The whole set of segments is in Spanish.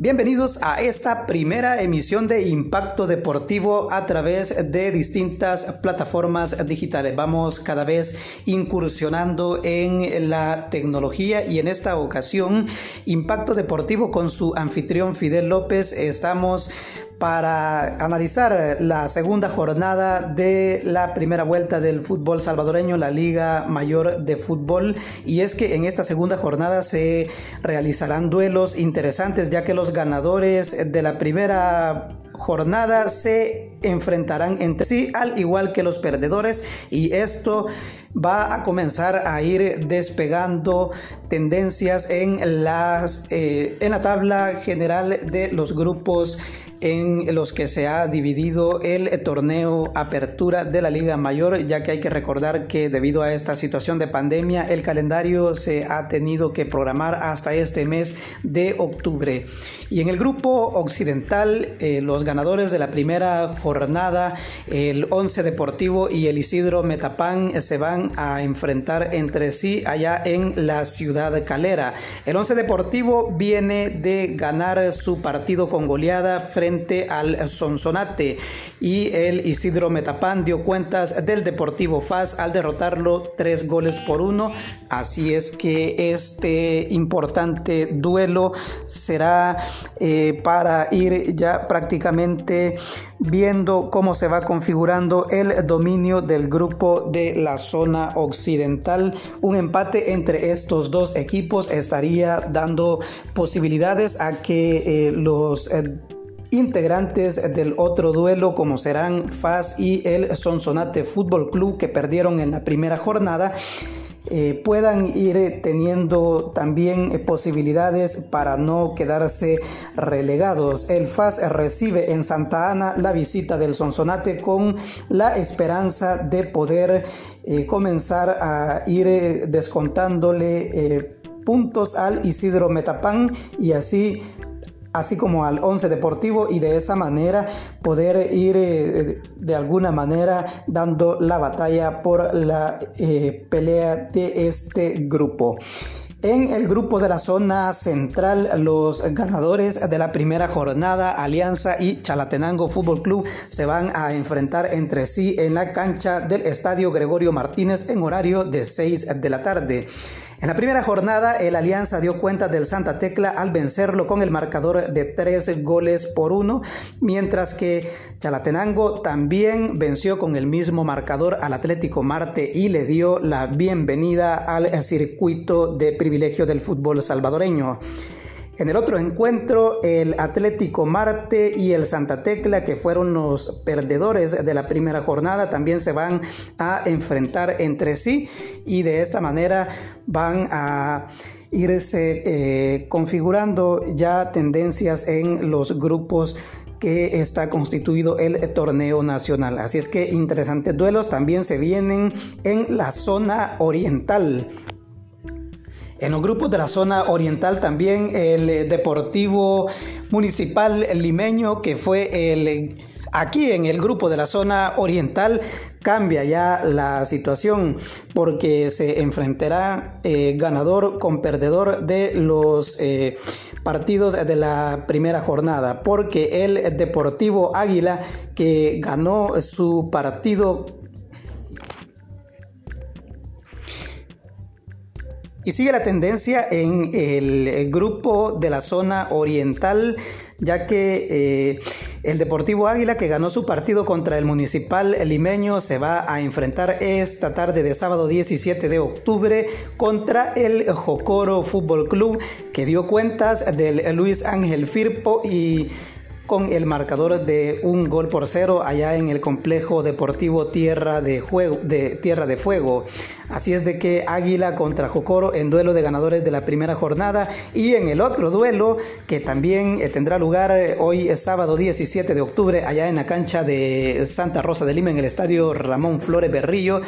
Bienvenidos a esta primera emisión de Impacto Deportivo a través de distintas plataformas digitales. Vamos cada vez incursionando en la tecnología y en esta ocasión Impacto Deportivo con su anfitrión Fidel López. Estamos para analizar la segunda jornada de la primera vuelta del fútbol salvadoreño, la Liga Mayor de Fútbol. Y es que en esta segunda jornada se realizarán duelos interesantes, ya que los ganadores de la primera jornada se enfrentarán entre sí, al igual que los perdedores. Y esto va a comenzar a ir despegando tendencias en, las, eh, en la tabla general de los grupos en los que se ha dividido el torneo apertura de la Liga Mayor, ya que hay que recordar que debido a esta situación de pandemia el calendario se ha tenido que programar hasta este mes de octubre. Y en el grupo occidental, eh, los ganadores de la primera jornada, el Once Deportivo y el Isidro Metapán, eh, se van a enfrentar entre sí allá en la ciudad calera. El Once Deportivo viene de ganar su partido con goleada frente al Sonsonate y el Isidro Metapán dio cuentas del Deportivo Faz al derrotarlo tres goles por uno. Así es que este importante duelo será eh, para ir ya prácticamente viendo cómo se va configurando el dominio del grupo de la zona occidental. Un empate entre estos dos equipos estaría dando posibilidades a que eh, los... Eh, integrantes del otro duelo como serán FAS y el Sonsonate Fútbol Club que perdieron en la primera jornada eh, puedan ir teniendo también eh, posibilidades para no quedarse relegados. El FAS recibe en Santa Ana la visita del Sonsonate con la esperanza de poder eh, comenzar a ir descontándole puntos al Isidro Metapán y así así como al 11 Deportivo y de esa manera poder ir eh, de alguna manera dando la batalla por la eh, pelea de este grupo. En el grupo de la zona central, los ganadores de la primera jornada, Alianza y Chalatenango Fútbol Club, se van a enfrentar entre sí en la cancha del Estadio Gregorio Martínez en horario de 6 de la tarde. En la primera jornada, el Alianza dio cuenta del Santa Tecla al vencerlo con el marcador de tres goles por uno, mientras que Chalatenango también venció con el mismo marcador al Atlético Marte y le dio la bienvenida al circuito de privilegio del fútbol salvadoreño. En el otro encuentro, el Atlético Marte y el Santa Tecla, que fueron los perdedores de la primera jornada, también se van a enfrentar entre sí y de esta manera van a irse eh, configurando ya tendencias en los grupos que está constituido el torneo nacional. Así es que interesantes duelos también se vienen en la zona oriental. En los grupos de la zona oriental también el Deportivo Municipal Limeño, que fue el aquí en el grupo de la zona oriental, cambia ya la situación porque se enfrentará eh, ganador con perdedor de los eh, partidos de la primera jornada, porque el Deportivo Águila que ganó su partido Y sigue la tendencia en el grupo de la zona oriental, ya que eh, el Deportivo Águila, que ganó su partido contra el Municipal Limeño, se va a enfrentar esta tarde de sábado 17 de octubre contra el Jocoro Fútbol Club, que dio cuentas del Luis Ángel Firpo y con el marcador de un gol por cero allá en el complejo deportivo Tierra de, de, Tierra de Fuego. Así es de que Águila contra Jocoro en duelo de ganadores de la primera jornada y en el otro duelo que también eh, tendrá lugar eh, hoy es sábado 17 de octubre allá en la cancha de Santa Rosa de Lima en el estadio Ramón Flores Berrillo,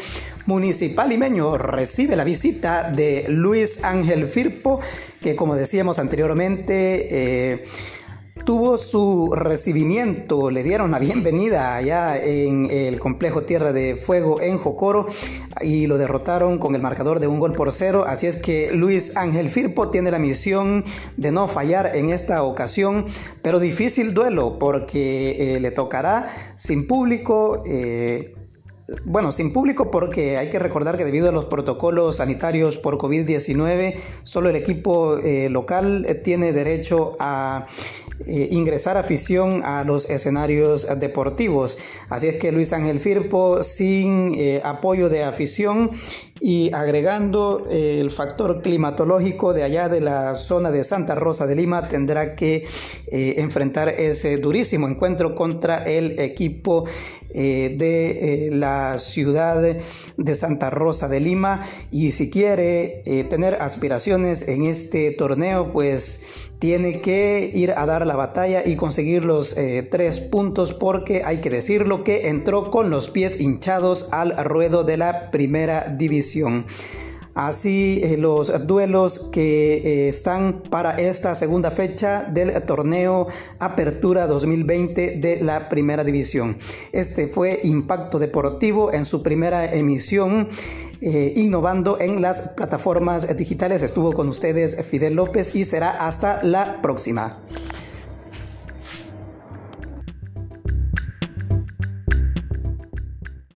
Municipal Limeño recibe la visita de Luis Ángel Firpo que como decíamos anteriormente eh, tuvo su recibimiento, le dieron la bienvenida allá en el complejo Tierra de Fuego en Jocoro y lo derrotaron con el marcador de un gol por cero. Así es que Luis Ángel Firpo tiene la misión de no fallar en esta ocasión, pero difícil duelo porque eh, le tocará sin público. Eh, bueno, sin público porque hay que recordar que debido a los protocolos sanitarios por COVID-19, solo el equipo eh, local eh, tiene derecho a eh, ingresar afición a los escenarios deportivos. Así es que Luis Ángel Firpo, sin apoyo de afición, y agregando el factor climatológico de allá de la zona de Santa Rosa de Lima tendrá que enfrentar ese durísimo encuentro contra el equipo eh, de eh, la ciudad de Santa Rosa de Lima. Y si quiere eh, tener aspiraciones en este torneo pues tiene que ir a dar la batalla y conseguir los tres puntos porque hay que decirlo que entró con los pies hinchados al ruedo de la primera división. Así eh, los duelos que eh, están para esta segunda fecha del torneo Apertura 2020 de la Primera División. Este fue Impacto Deportivo en su primera emisión. Eh, innovando en las plataformas digitales. Estuvo con ustedes Fidel López y será hasta la próxima.